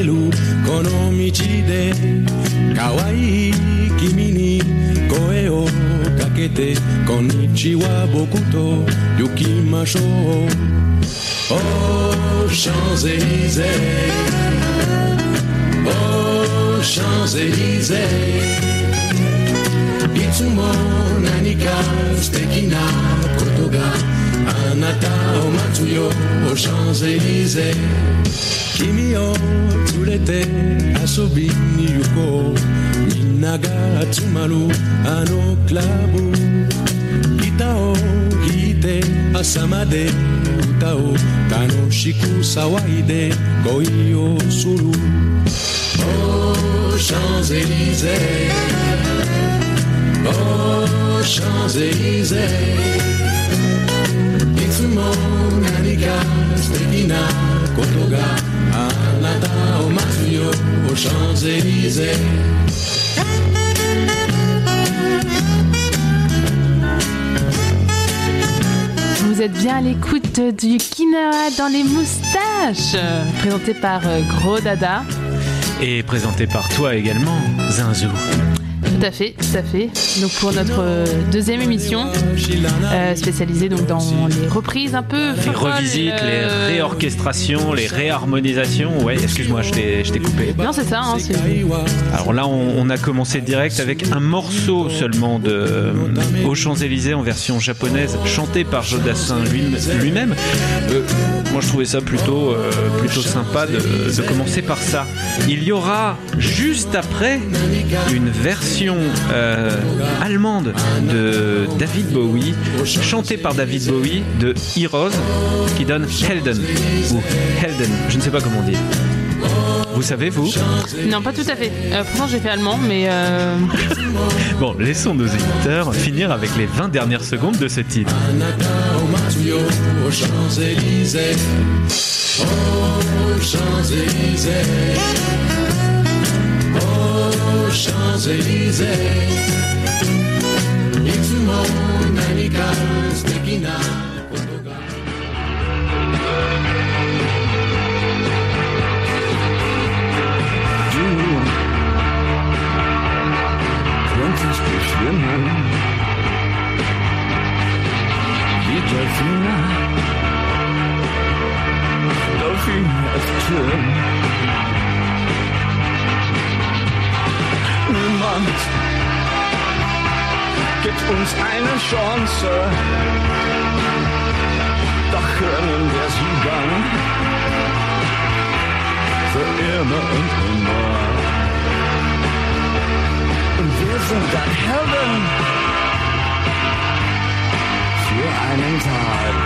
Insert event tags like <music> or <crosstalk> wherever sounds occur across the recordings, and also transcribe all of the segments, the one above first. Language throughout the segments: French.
dalekani ya elu kono michi de kawaii kimini koeo kakete konnichiwa bokuto yukimasho Oh Champs-Élysées Oh Champs-Élysées いつも何か素敵なことがあなたを待つよシャンゼリゼ 君を連れて遊びに行こうみんなが集まるあのクラブギターを弾いて朝まで歌を楽しく騒いで恋をする Oh Champs-Élysées Oh Champs-Élysées いつも何か素敵なことが au aux Champs-Élysées. Vous êtes bien à l'écoute du Quinoa dans les moustaches, présenté par euh, Gros Dada. Et présenté par toi également, Zinzou. Tout à fait, tout à fait. Donc pour notre euh, deuxième émission, euh, spécialisée donc dans les reprises un peu Les revisites, euh, les réorchestrations, les réharmonisations. Ouais, excuse-moi, je t'ai je t'ai coupé. Non, c'est ça. hein, Alors là, on, on a commencé direct avec un morceau seulement de euh, Aux Champs-Élysées en version japonaise, chanté par Jodassin lui- lui-même. Euh, moi, je trouvais ça plutôt, euh, plutôt sympa de, de commencer par ça. Il y aura juste après une version euh, allemande de David Bowie, chantée par David Bowie de Heroes, qui donne Helden ou Helden, je ne sais pas comment dit. Vous savez, vous Non, pas tout à fait. Euh, pourtant, j'ai fait allemand, mais. Euh... <laughs> bon, laissons nos éditeurs finir avec les 20 dernières secondes de ce titre. Champs-Élysées, wie Delfine. Delfine öffnen. Niemand gibt uns eine Chance. Doch können wir sie dann für immer und immer. Und wir sind dann Heaven And time. Todd.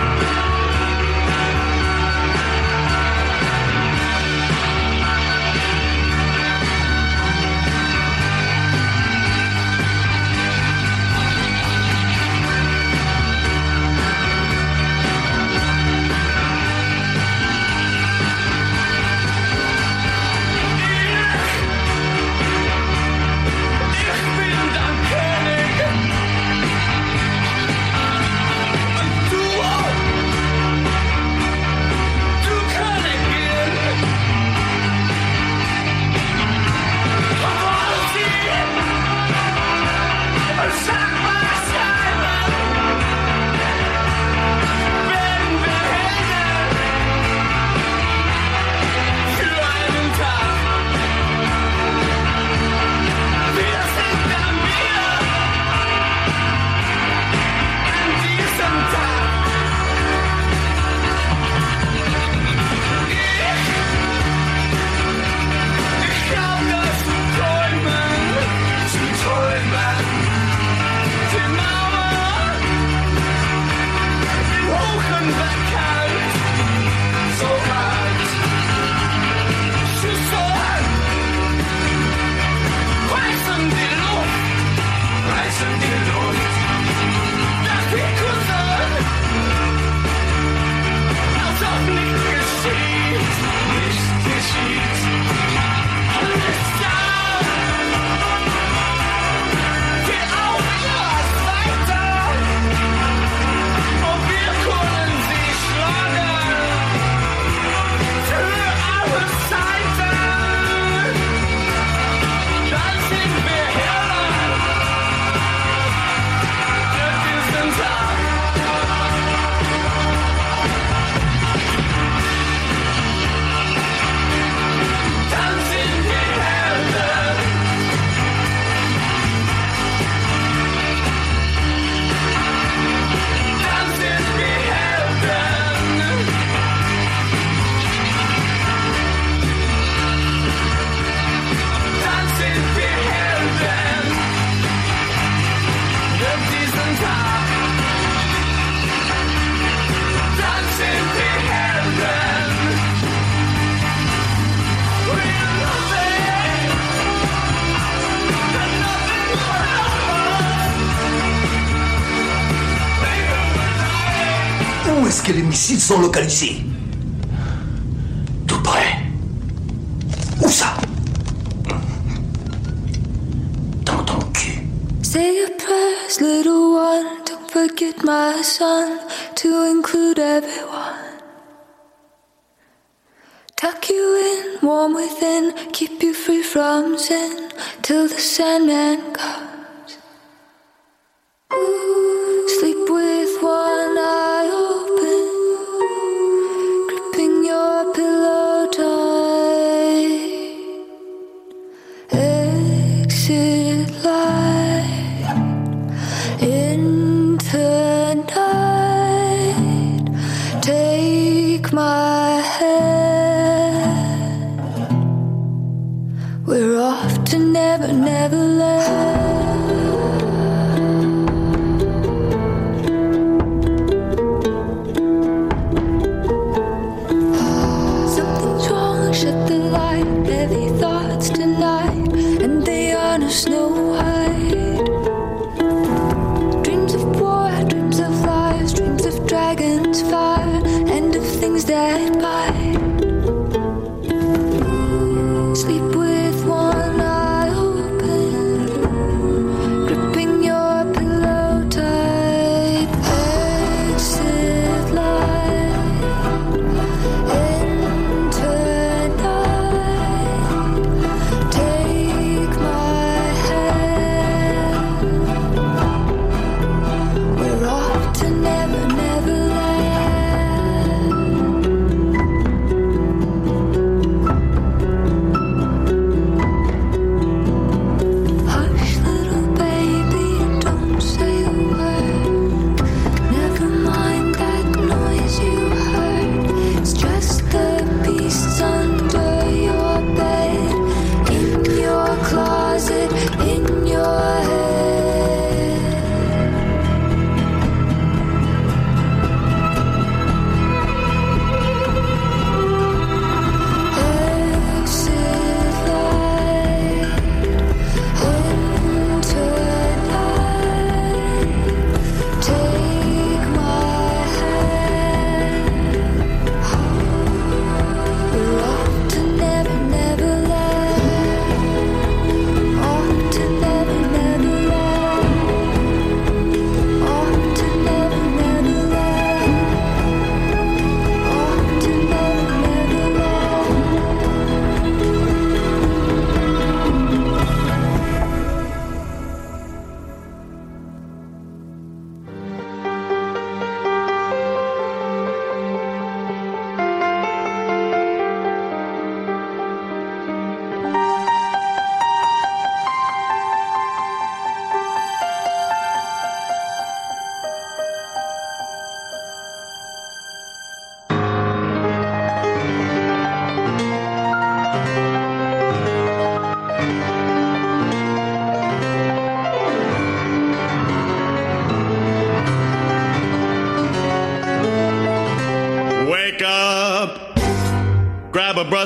Sont localisés. Tout près. Où ça Dans ton cul. Say your prayers, little one. Don't forget my son to include everyone. Tuck you in, warm within, keep you free from sin till the Sandman comes. Ooh, We're off to never, never land.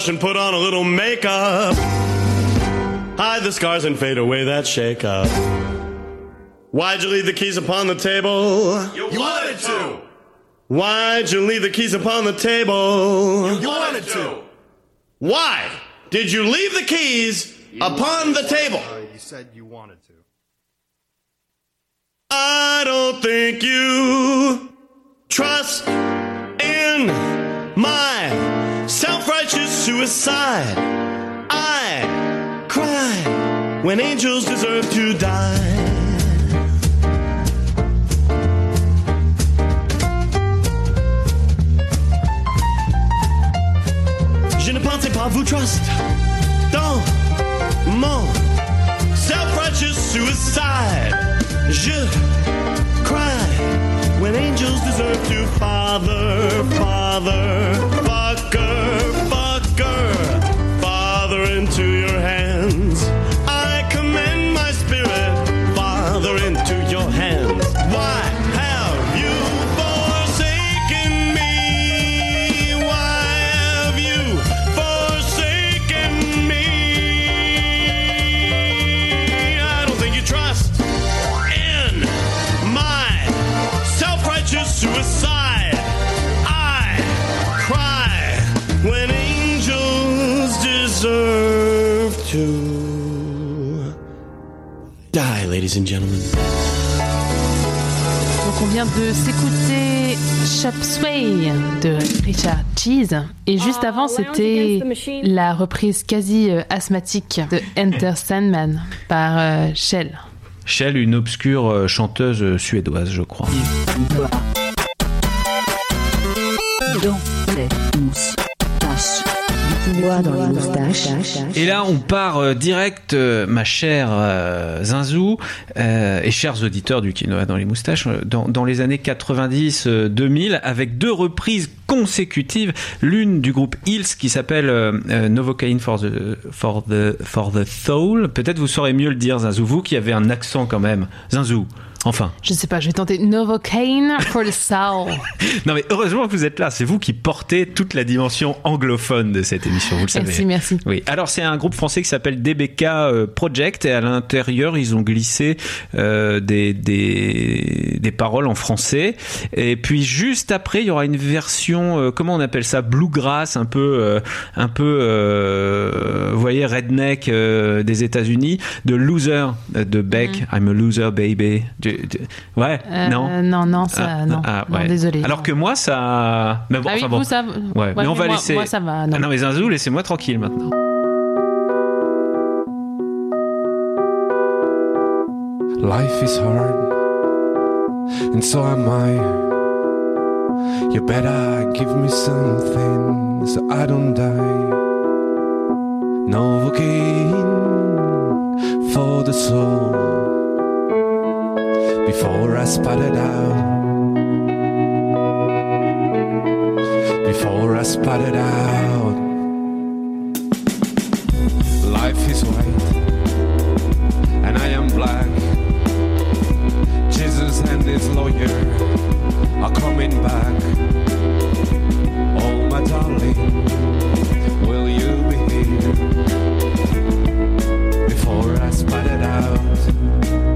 Brush and put on a little makeup. Hide the scars and fade away that shake up. Why'd you leave the keys upon the table? You wanted to. Why'd you leave the keys upon the table? You wanted to. Why did you leave the keys upon the table? Uh, you said you wanted to. I don't think you trust in my self-righteous suicide. I cry when angels deserve to die. Je ne pensais pas vous trust dans mon self-righteous suicide. Je cry when angels deserve to father, father, fucker, to you. Ladies and gentlemen. Donc on vient de s'écouter Chop Sway de Richard Cheese et juste avant c'était la reprise quasi euh, asthmatique de Enter Sandman par euh, Shell. Shell, une obscure euh, chanteuse euh, suédoise, je crois. Dans les. Dites-moi dans les moustaches. Et là, on part euh, direct, euh, ma chère euh, Zinzou euh, et chers auditeurs du Quinoa dans les moustaches, dans, dans les années 90-2000, avec deux reprises consécutives. L'une du groupe Hills qui s'appelle euh, euh, Novocaine for the, for, the, for the Soul. Peut-être vous saurez mieux le dire, Zinzou, vous qui avez un accent quand même. Zinzou, enfin. Je sais pas, je vais tenter Novocaine for the Soul. <laughs> Non mais heureusement que vous êtes là, c'est vous qui portez toute la dimension anglophone de cette émission, vous le savez. Merci, merci. Oui, alors c'est un groupe français qui s'appelle DBK euh, Project et à l'intérieur ils ont glissé euh, des, des, des paroles en français et puis juste après il y aura une version, euh, comment on appelle ça, bluegrass, un peu, euh, un peu, vous voyez, redneck des États-Unis, de Loser de Beck, I'm a loser baby. Du- du- ouais, Euh, non. non, non, ça, Ah, non. ah, Non, ouais. désolé. Alors que moi, ça. Mais bon, ah oui, enfin bon. vous, ça. Ouais, mais on va moi, laisser. Moi, ça va. Non. Ah non, mais Zinzou, laissez-moi tranquille maintenant. Life is hard, and so am I. You better give me something so I don't die. Novocaine for the soul before I it out. Before I it out. Life is white, and I am black. Jesus and his lawyer are coming back. Oh, my darling, will you be here before I it out?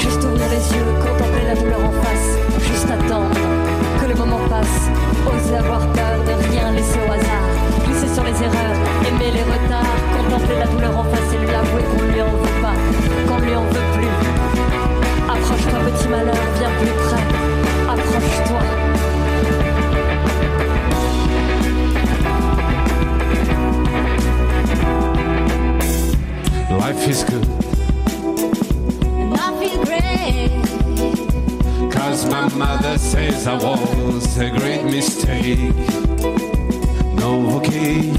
Juste ouvrir les yeux, contempler la douleur en face, juste attendre que le moment passe, oser avoir peur de rien laisser au hasard, glisser sur les erreurs, aimer les retards, contempler la douleur en face et lui avouer qu'on lui en veut pas, qu'on lui en veut plus. Approche-toi petit malheur, viens plus près, approche-toi. Life is good. And I feel great. Cause my mother says I was a great mistake. Novocaine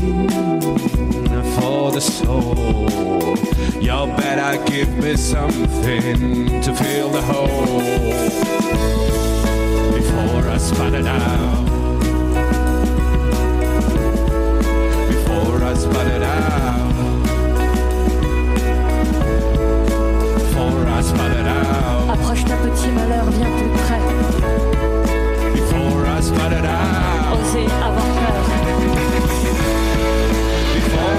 for the soul. Y'all better give me something to fill the hole before I spat it out. Before I spat it out. Out. Approche-toi petit malheur, viens plus près, Before I spat it out. oser avoir peur, Before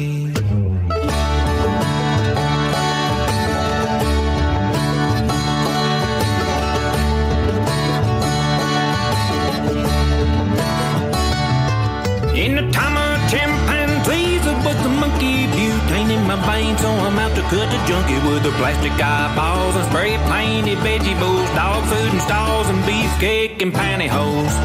cut the junkie with the plastic eyeballs and spray painted vegetables, dog food and stalls and beefcake and pantyhose.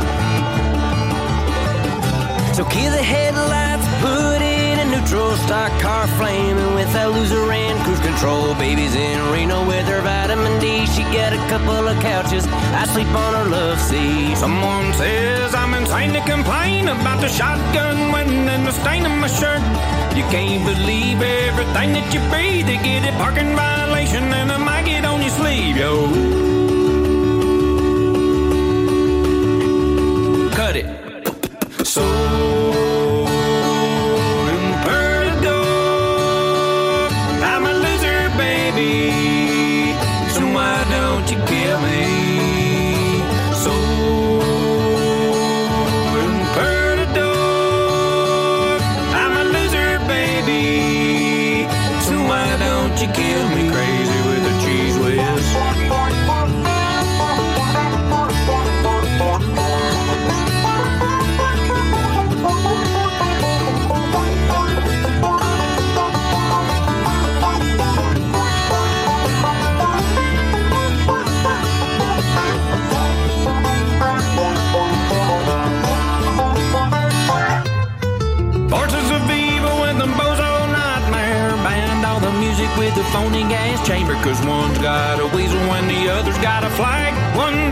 So kill the headlights, put in a neutral, stock car flaming with that loser and cruise control. Baby's in Reno with her vitamin D. She got a couple of couches. I sleep on her love seat. Someone says I'm insane to complain about the shotgun wedding and the stain on my shirt. You can't believe everything that you breathe. They get a parking violation and a maggot on your sleeve, yo. With the phony gas chamber. Cause one's got a weasel and the other's got a flag. One's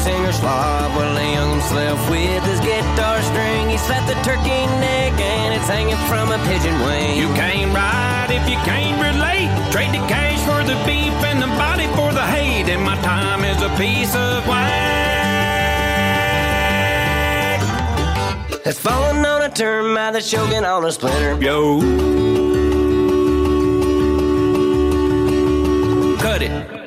singer slob. Well, the young himself with his guitar string, he slapped the turkey neck and it's hanging from a pigeon wing. You can't ride if you can't relate. Trade the cash for the beef and the body for the hate. And my time is a piece of wax. Has falling on a termite that's choking on a splinter. Yo. Cut it.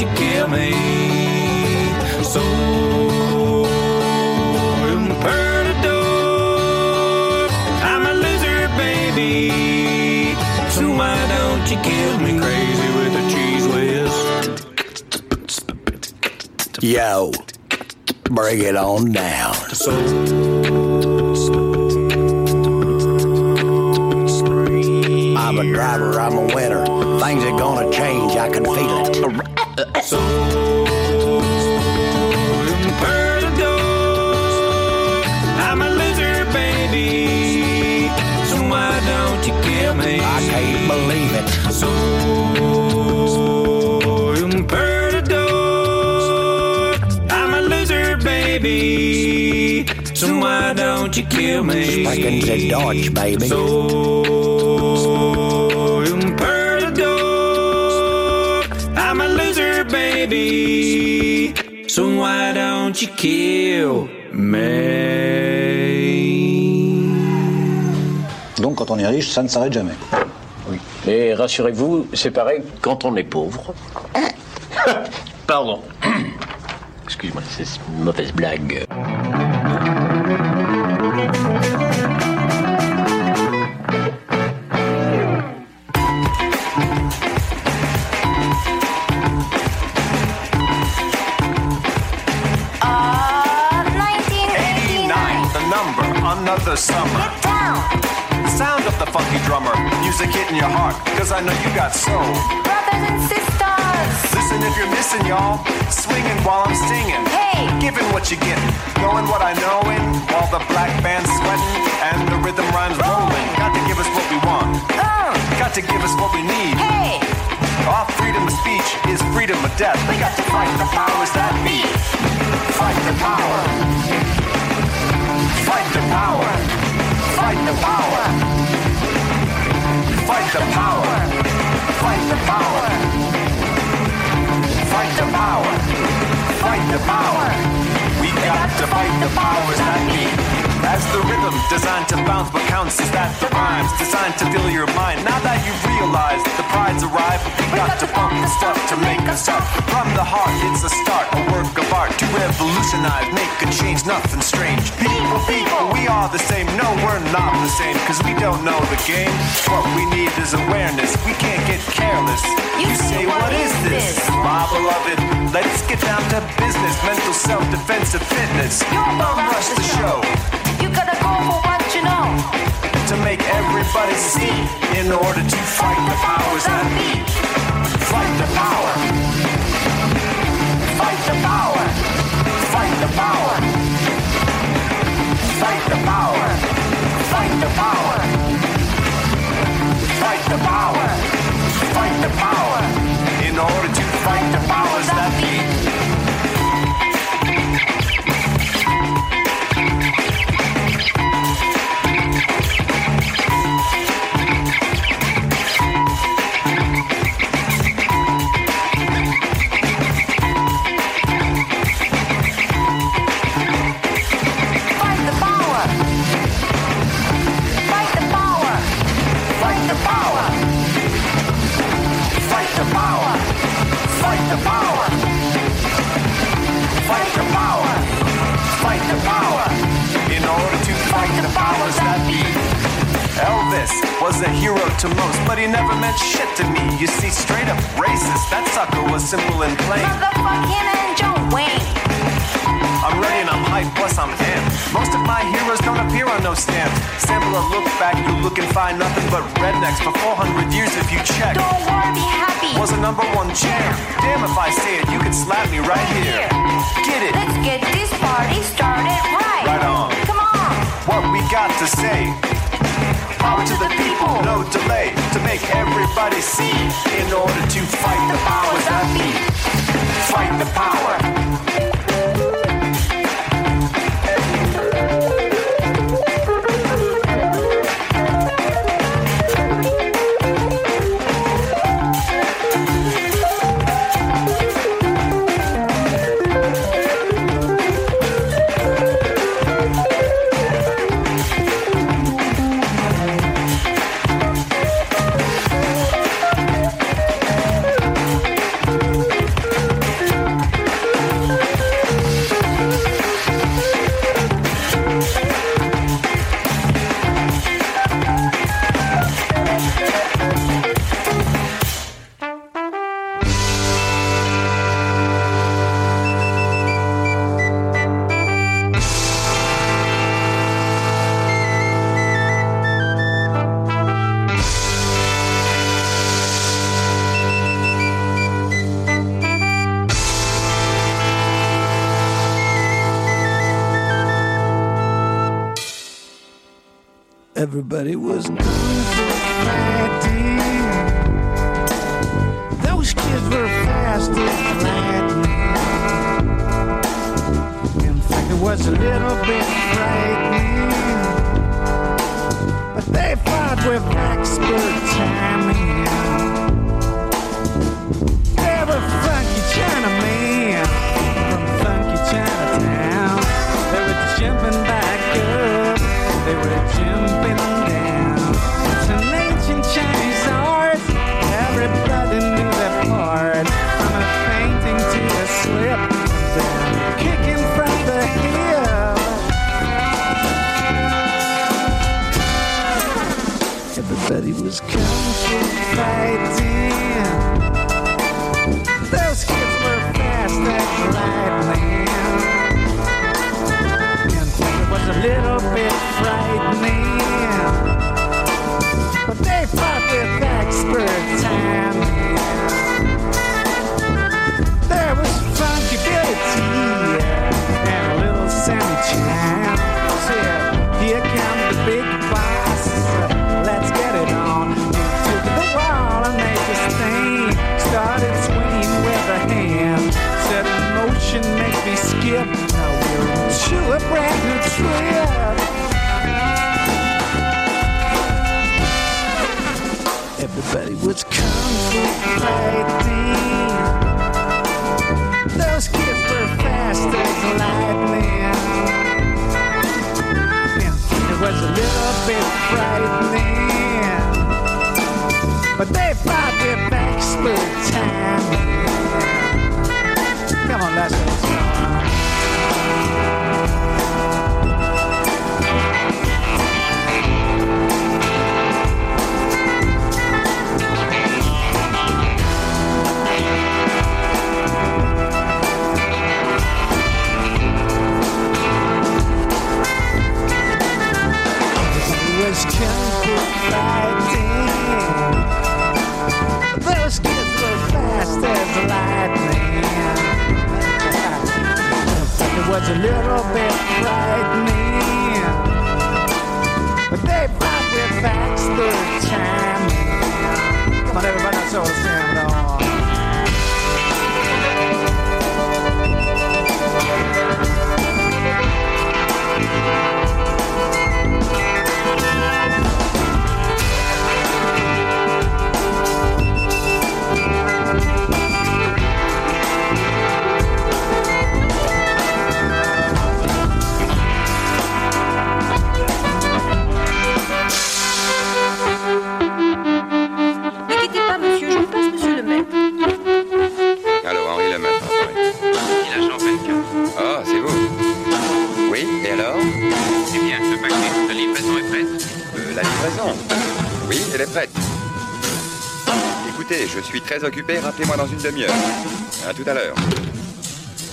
You kill me? So imperative. I'm a loser, baby. So why don't you kill me crazy with a cheese whiz? Yo, bring it on down. So I'm a driver, I'm a winner. Things are gonna change, I can feel it. Why don't you kill me? Speaking the Dutch, baby. So imperative. I'm a loser, baby. So why don't you kill me? Donc quand on est riche, ça ne s'arrête jamais. Oui. Et rassurez-vous, c'est pareil quand on est pauvre. <laughs> Pardon. <coughs> Excuse-moi, c'est une mauvaise blague. I know you got soul. Brothers and sisters. Listen if you're missing, y'all. Swinging while I'm singing. Hey. Giving what you getting. Knowing what I know in while the black band's sweating and the rhythm rhymes rolling. Got to give us what we want. Uh. Got to give us what we need. Hey. Our freedom of speech is freedom of death. We got to fight the powers that be. Fight the power. Fight the power. Fight the power. Fight the power. Fight the power. Fight the power. Fight the power. We got to fight the powers that be. As the rhythm designed to bounce, what counts is that the rhymes designed to fill your mind. Now that you've realized the pride's arrived, we got to bump the stuff to make a start. From the heart, it's a start, a work of art to revolutionize, make a change, nothing strange. People, people, we are the same. No, we're not the same, cause we don't know the game. What we need is awareness. We can't get careless. You, say, what is this? My beloved, let's get down to business. Mental self-defense and fitness. You Bum rush the show. Gotta go for what you know. To make everybody see. In order to fight the powers that be. Fight the power. Fight the power. Fight the power. Fight the power. Fight the power. Fight the power. Fight the power. In order to fight the powers that was a hero to most, but he never meant shit to me. You see, straight up racist. That sucker was simple and plain. Motherfucking and John Wayne. I'm ready and I'm hyped, plus I'm amped. Most of my heroes don't appear on no stamps. Sample a look back, you look and find nothing but rednecks for 400 years if you check. Don't worry, be happy. Was a number one jam. Damn if I say it, you can slap me right here. Get it? Let's get this party started right. Right on. Come on. What we got to say. Power to the people, no delay. To make everybody see. In order to fight the powers that be. Fight the power. Everybody was kung fu fighting. Those kids were fast as lightning. In fact, it was a little bit frightening. But they fought with expert timing. They were funky Chinamen from funky Chinatown. They were jumping back but he was kung fu fighting. Those kids were fast as lightning, and it was a little bit frightening. But they fought with expert time. Everybody was kung fu fighting. Those kids were fast as lightning. It was a little bit frightening. But they fought their backs for time. Come on, Lester. Occupé, rappelez-moi dans une demi-heure. À tout à l'heure.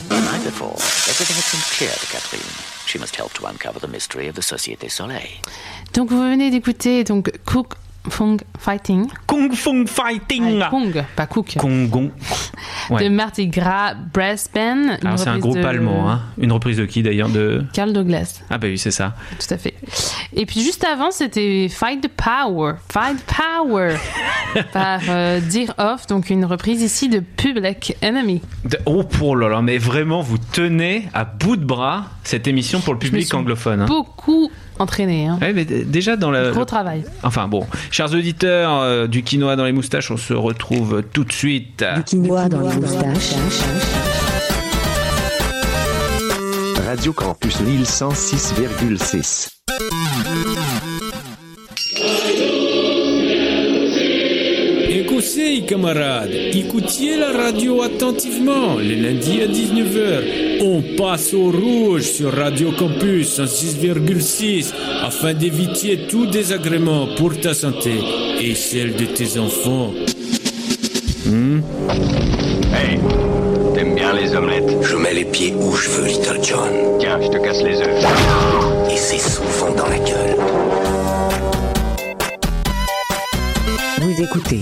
Night before, everything had been clear to Catherine. She must help to uncover the mystery of the Société Soleil. Donc vous venez d'écouter donc Cook Fung Fighting. Kung Fung Fighting. Ah, Kung, pas Cook. Ouais. De Mardi Gras Brass Band. Alors c'est un groupe de allemand, hein. Une reprise de qui d'ailleurs de Carl Douglas. Ah bah oui, c'est ça. Tout à fait. Et puis juste avant, c'était Fight the Power. Fight Power. <laughs> par euh, Dear Off, donc une reprise ici de Public Enemy. De- Oh pour là là, mais vraiment vous tenez à bout de bras cette émission pour le public anglophone. hein. Beaucoup entraîné. Hein. Ouais, mais déjà dans le, Gros le- travail. Enfin bon, chers auditeurs euh, du quinoa dans les moustaches, on se retrouve tout de suite. Du quinoa dans les moustaches. Radio Campus Lille 106,6. Conseil, camarades, écoutiez la radio attentivement. Le lundi à 19h, on passe au rouge sur Radio Campus en 6,6 afin d'éviter tout désagrément pour ta santé et celle de tes enfants. Hmm? Hey, t'aimes bien les omelettes? Je mets les pieds où je veux, Little John. Tiens, je te casse les œufs. Et c'est souvent dans la gueule. Vous écoutez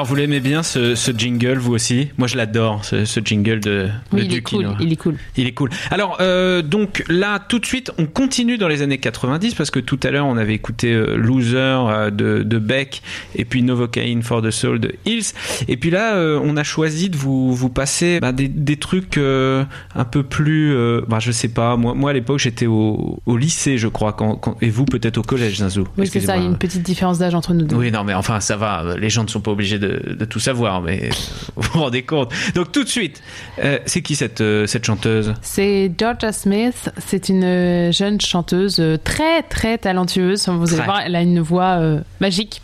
Alors vous l'aimez bien ce, ce jingle, vous aussi? Moi je l'adore, ce, ce jingle de, Oui, de il est cool. Il est cool. Il est cool. Alors, euh, donc là, tout de suite, on continue dans les années 90 parce que tout à l'heure, on avait écouté euh, Loser euh, de, de Beck et puis Novocaine for the Soul de Hills. Et puis là, euh, on a choisi de vous, vous passer bah, des, des trucs un peu plus. bah, je sais pas, moi, moi à l'époque, j'étais au, au lycée, je crois, quand, quand- et vous peut-être au collège, Zinzou. Oui, c'est ça. Il y a une petite différence d'âge entre nous deux. Oui, non, mais enfin, ça va. Les gens ne sont pas obligés de, de tout savoir, mais <laughs> vous vous rendez compte. Donc, tout de suite, euh, c'est qui cette, euh, cette chanteuse? C'est Georgia Smith. C'est une euh, jeune chanteuse très très talentueuse. Vous allez voir, elle a une voix euh, magique.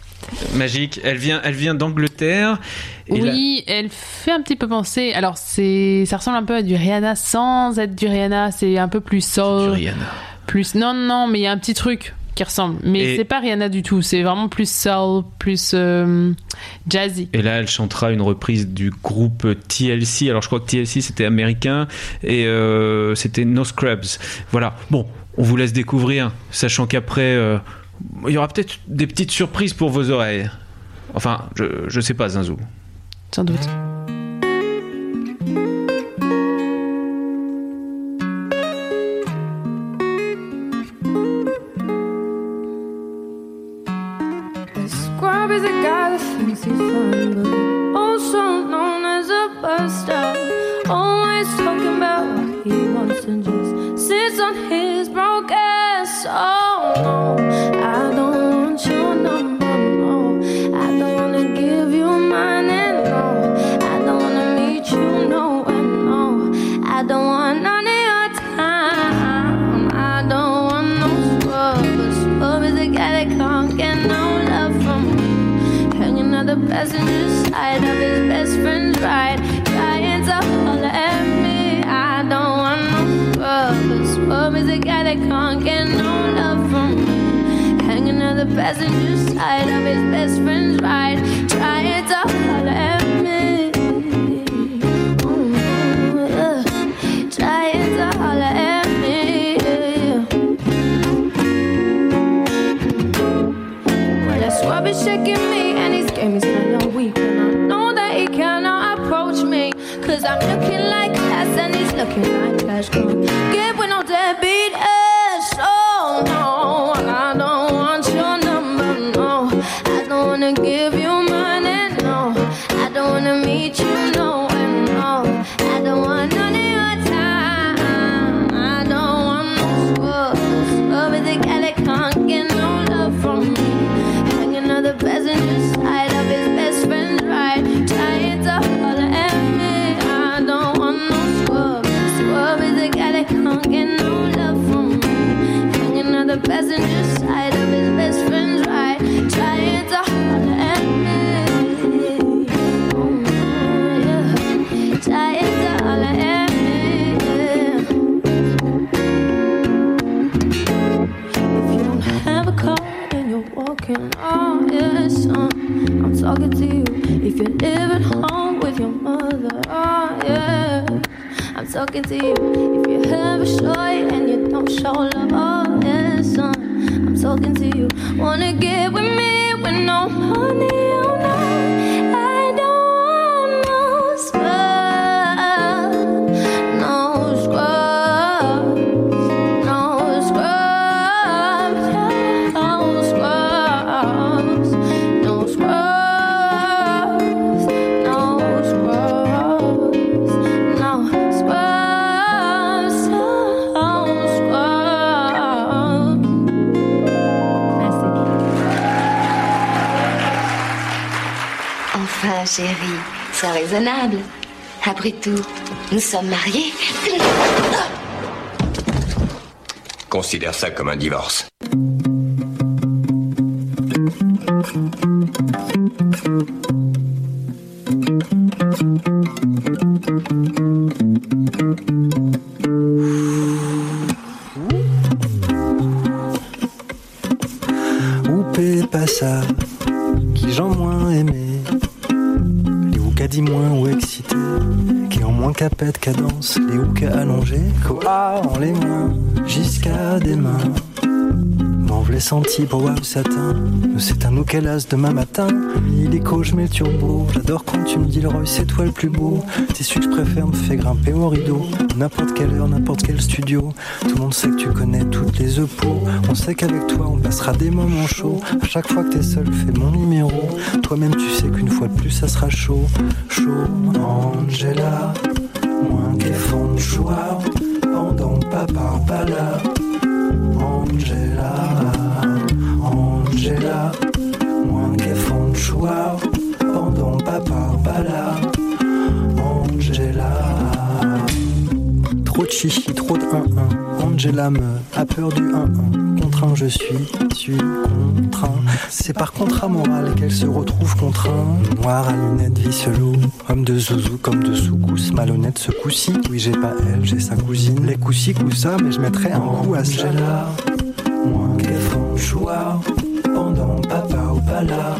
Magique. Elle vient, elle vient d'Angleterre. Là- Oui, elle fait un petit peu penser. Alors, c'est, ça ressemble un peu à du Rihanna sans être du Rihanna. C'est un peu plus soul. Rihanna. Plus. Non, non, non, mais il y a un petit truc qui ressemble. Mais Et- c'est pas Rihanna du tout. C'est vraiment plus soul, plus euh, jazzy. Et là, elle chantera une reprise du groupe TLC. Alors, je crois que TLC, c'était américain et euh, c'était No Scrubs. Voilà. Bon, on vous laisse découvrir, sachant qu'après, euh, il y aura peut-être des petites surprises pour vos oreilles. Enfin, je, je sais pas, Zinzou. Sans doute. Also known as a buster. Always talking about what he wants and just sits on his broke ass. Oh no, I don't want your number, passenger side of his best friend's ride. Trying to holler at me. I don't want no. A scrub is a guy that can't get no love from me. Hanging on the passenger side of his best friend's ride, talking to you. If you have a short and you don't show love, oh yeah, son, I'm talking to you. Wanna get chérie, c'est raisonnable. Après tout, nous sommes mariés. Considère ça comme un divorce. Les oukas allongés, quoi en les mains, jusqu'à des mains. M'en v'lais senti pour wow satin, c'est un oukalas demain matin, illico je mets le turbo, j'adore quand tu me dis le Roy c'est toi le plus beau, t'es celui que je préfère me fait grimper au rideau, n'importe quelle heure, n'importe quel studio, tout le monde sait que tu connais toutes les épaules, on sait qu'avec toi on passera des moments chauds, à chaque fois que t'es seul fais mon numéro, toi-même tu sais qu'une fois de plus ça sera chaud, chaud, Angela, font de choix, pendant papa pas là, Angela, Angela, moins qu'elle font de choix, pendant papa pas là, Angela. Trop de chichi, trop de 1-1. Angela me a peur du 1-1. Contraint, je suis, suis contraint. C'est par contrat moral qu'elle se retrouve contraint. Noir à lunettes, vicelot. Homme de zouzou comme de soukous. Malhonnête ce coup-ci. Oui, j'ai pas elle, j'ai sa cousine. Les coussi ça, mais je mettrais un coup à ça. Angela, moins qu'elle font le choix. Pendant papa ou pas là.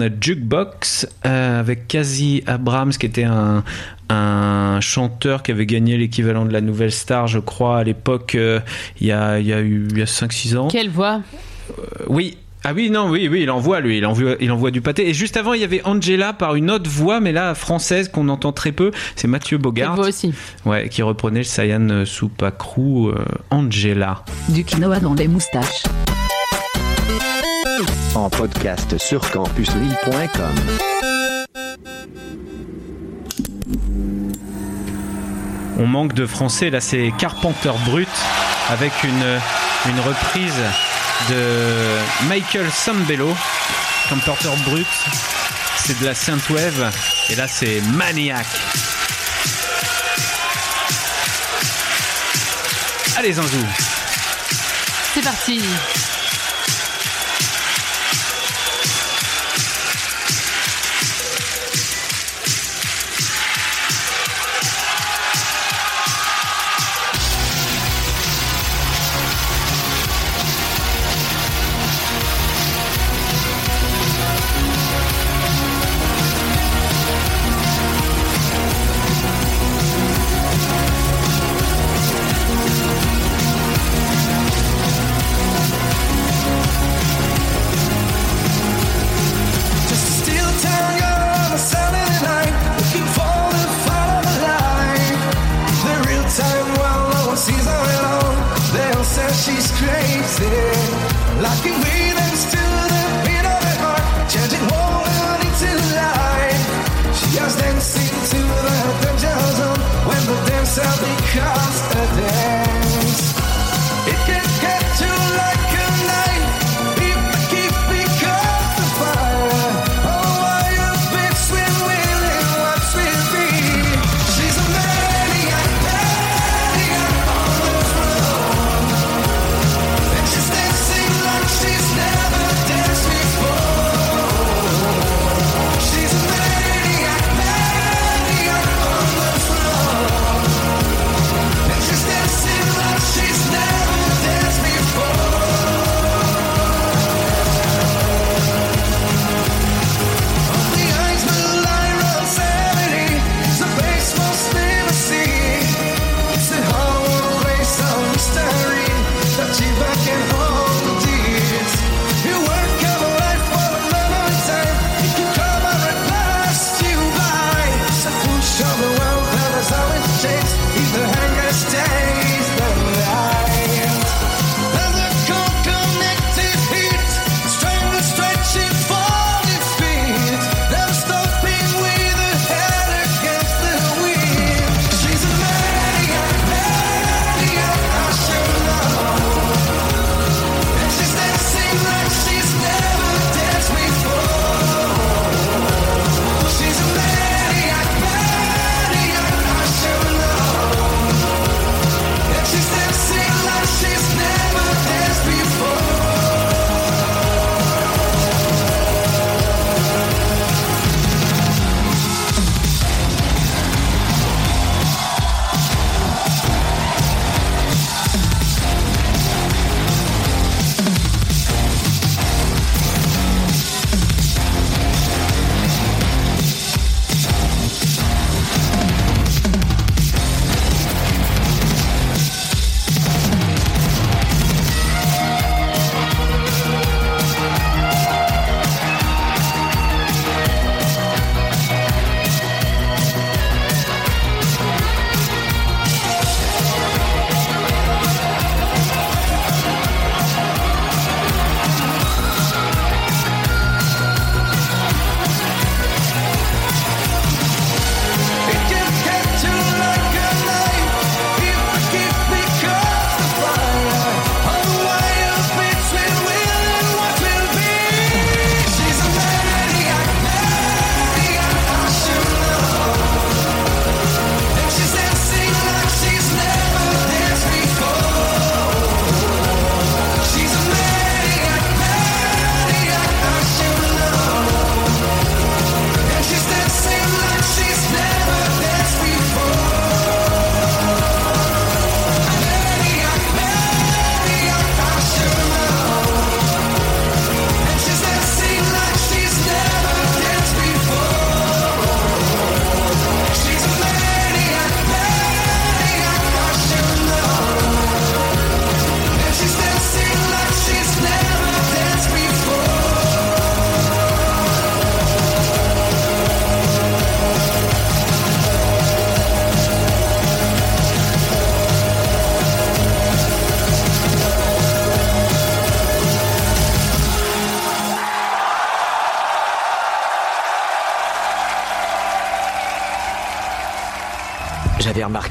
on a Jukebox euh, avec Kazi Abrams qui était un, un chanteur qui avait gagné l'équivalent de la Nouvelle Star, je crois, à l'époque, euh, il y, a, y a, a 5-6 ans. Quelle voix? Euh, oui, ah oui, non, oui, oui, il envoie, lui, il envoie, il envoie du pâté. Et juste avant, il y avait Angela par une autre voix, mais là, française, qu'on entend très peu. C'est Mathieu Bogart. Aussi. Ouais, qui reprenait le Sayan Soupacrou, Angela. Du quinoa dans les moustaches en podcast sur campuslille.com. On manque de français, là c'est Carpenter Brut avec une, une reprise de Michael Sambello. Carpenter Brut, c'est de la Synthwave et là c'est Maniac. Allez Zanzou C'est parti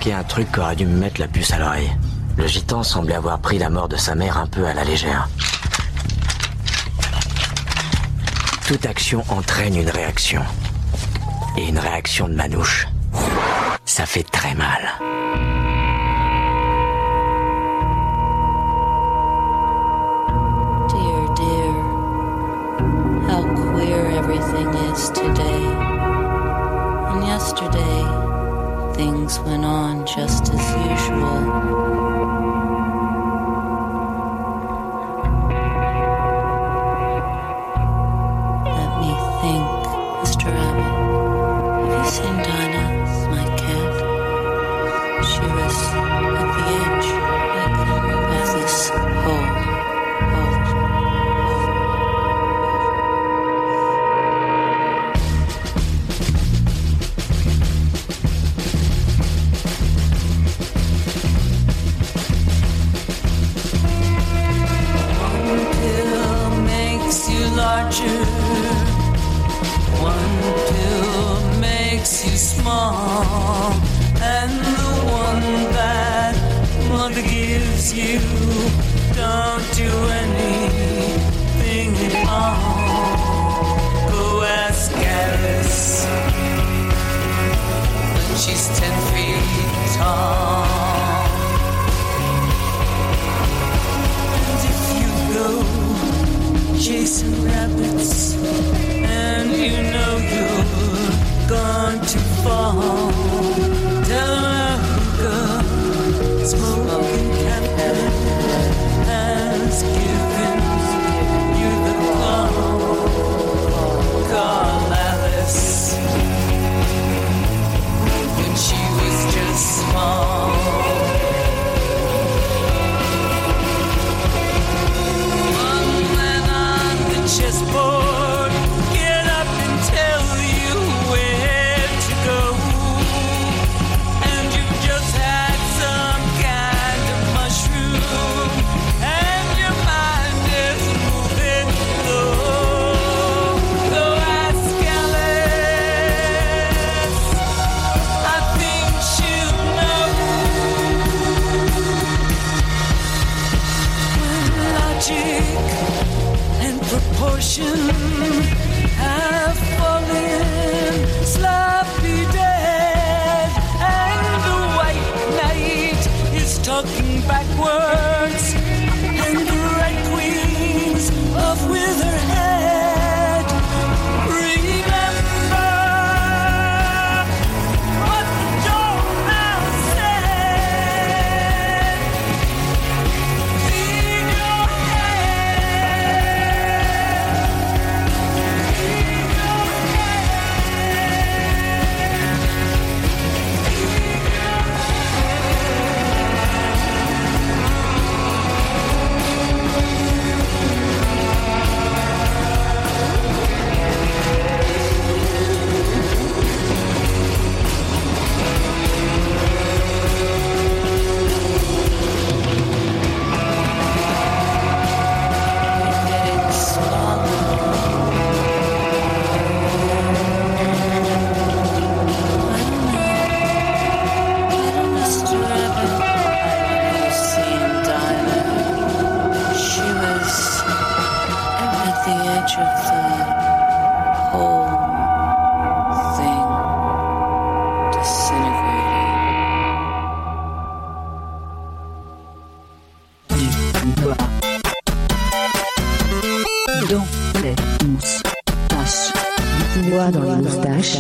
un truc qui aurait dû me mettre la puce à l'oreille. Le gitan semblait avoir pris la mort de sa mère un peu à la légère. Toute action entraîne une réaction. Et une réaction de manouche. Ça fait très mal. Dear, dear, how queer everything is today. And yesterday, things went on. just as usual. doigt. Dans les moustaches. Du pouvoir dans les moustaches.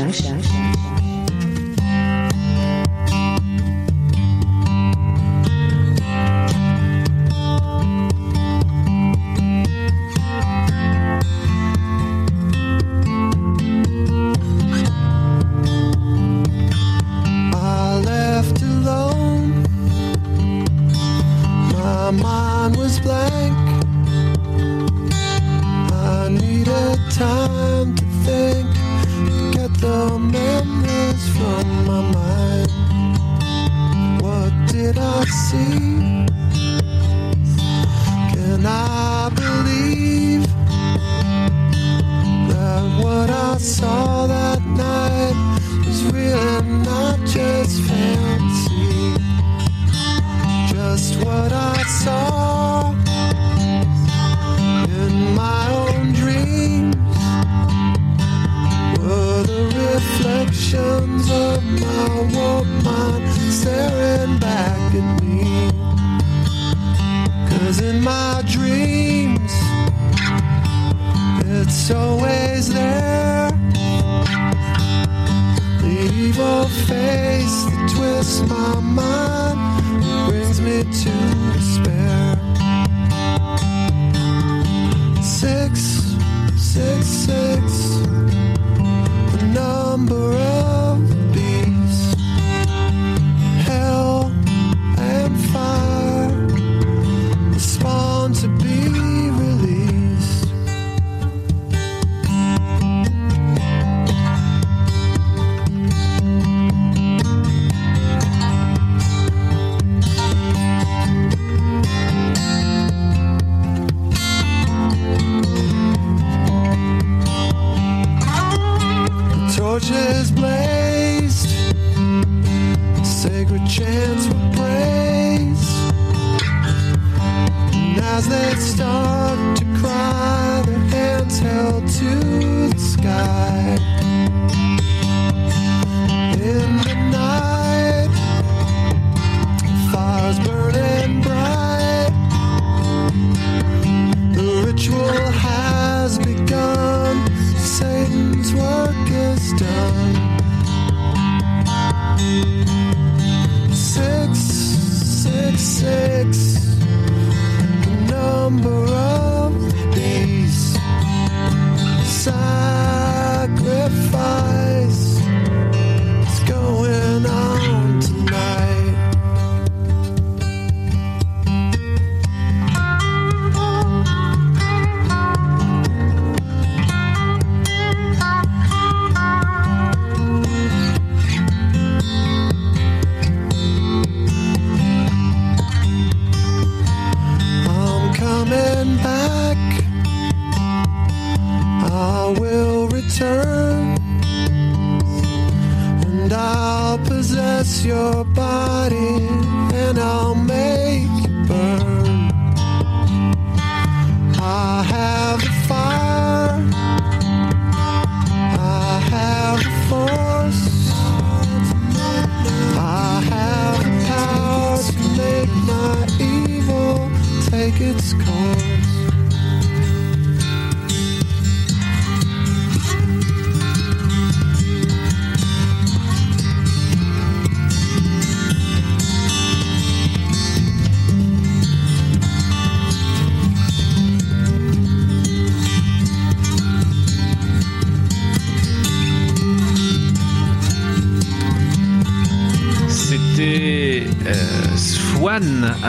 Take its course.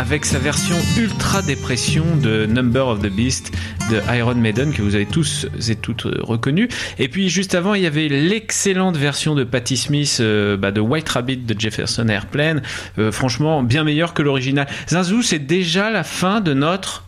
Avec sa version ultra dépression de Number of the Beast de Iron Maiden que vous avez tous et toutes reconnu. Et puis juste avant, il y avait l'excellente version de Patti Smith euh, bah, de White Rabbit de Jefferson Airplane. Euh, franchement, bien meilleure que l'original. Zinzou, c'est déjà la fin de notre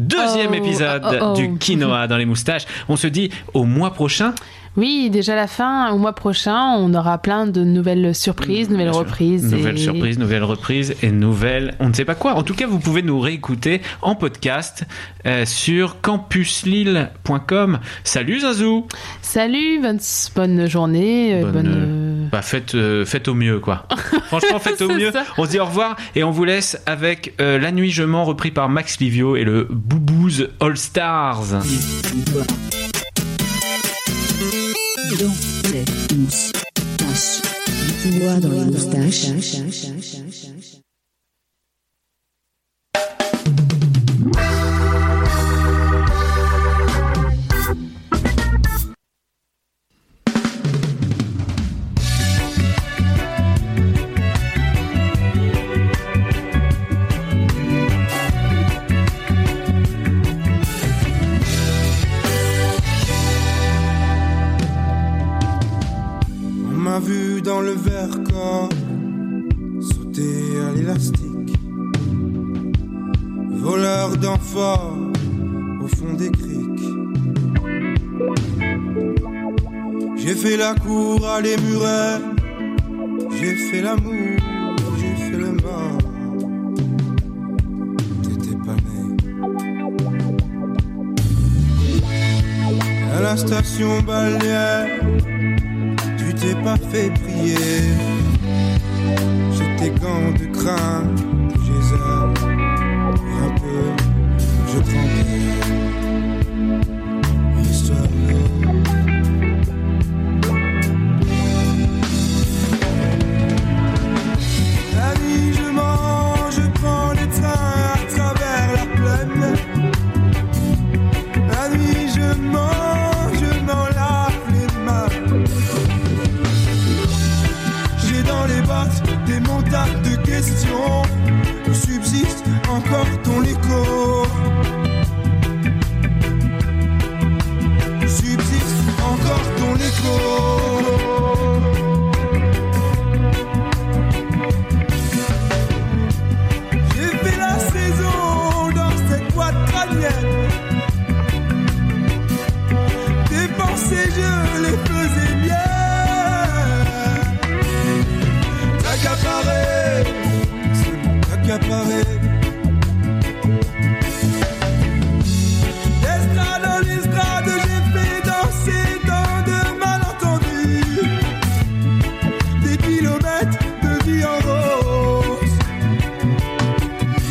deuxième Oh, épisode oh, oh. du quinoa dans les moustaches. On se dit au mois prochain. Oui, déjà la fin, au mois prochain, on aura plein de nouvelles surprises, nouvelles reprises. Nouvelles surprises, nouvelles reprises et nouvelles, on ne sait pas quoi. En tout cas, vous pouvez nous réécouter en podcast euh, sur campuslille.com. Salut Zazou Salut, bonne, bonne journée, euh, Bonne, bonne, euh, bah, faites, euh, faites au mieux, quoi. <laughs> Franchement, faites au mieux. ça. On se dit au revoir et on vous laisse avec La Nuit Je mens, repris par Max Livio et le Boubouze All Stars. Zéro, sept, mousse, tache. Dis-moi dans les moustaches. moustaches. M'a vu dans le verre corps sauter à l'élastique. Voleur d'enfants au fond des criques. J'ai fait la cour à les murets. J'ai fait l'amour, j'ai fait le mort. T'étais pas né. À la station balnéaire t'ai pas fait prier. J'étais tes gants de crin, je les un peu, je tremble. Les dans les strades, j'ai fait danser dans de malentendus des kilomètres de vie en rose.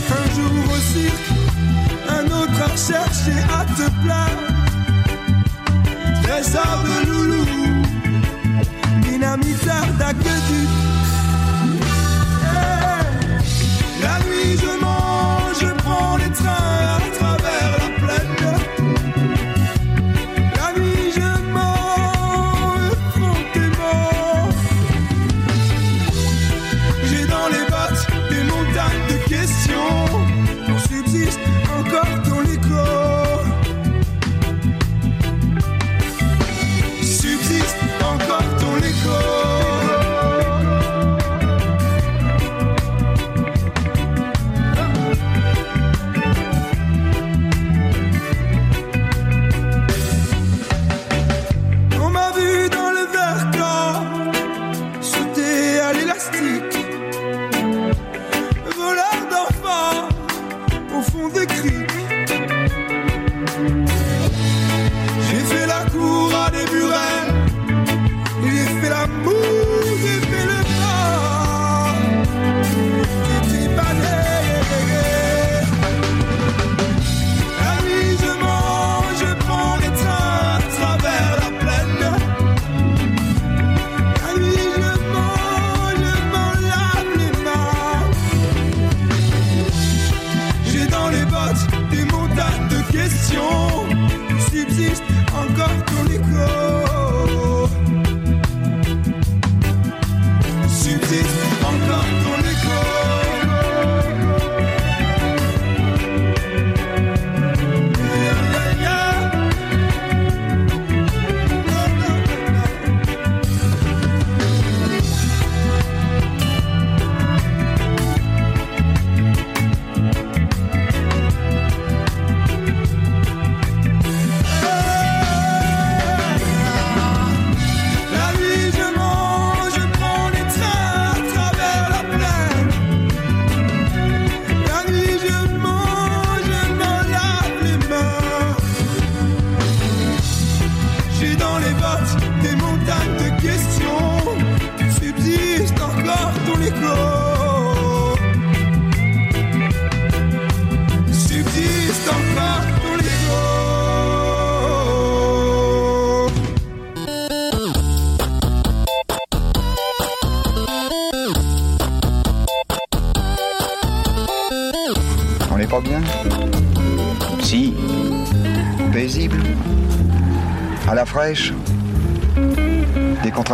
Un jour au cirque, un autre à rechercher, à te plaindre. Les hommes loulous, mais la misère d'accueil.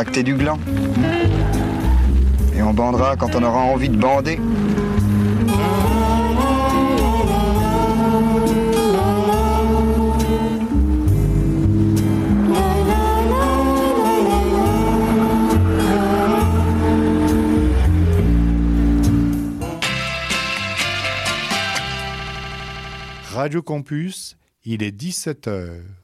du gland. Et on bandera quand on aura envie de bander. Radio Campus, il est 17h.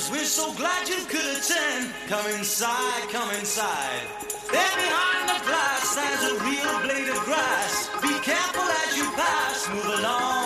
Christmas. We're so glad you could attend. Come inside, come inside. There behind the glass stands a real blade of grass. Be careful as you pass. Move along.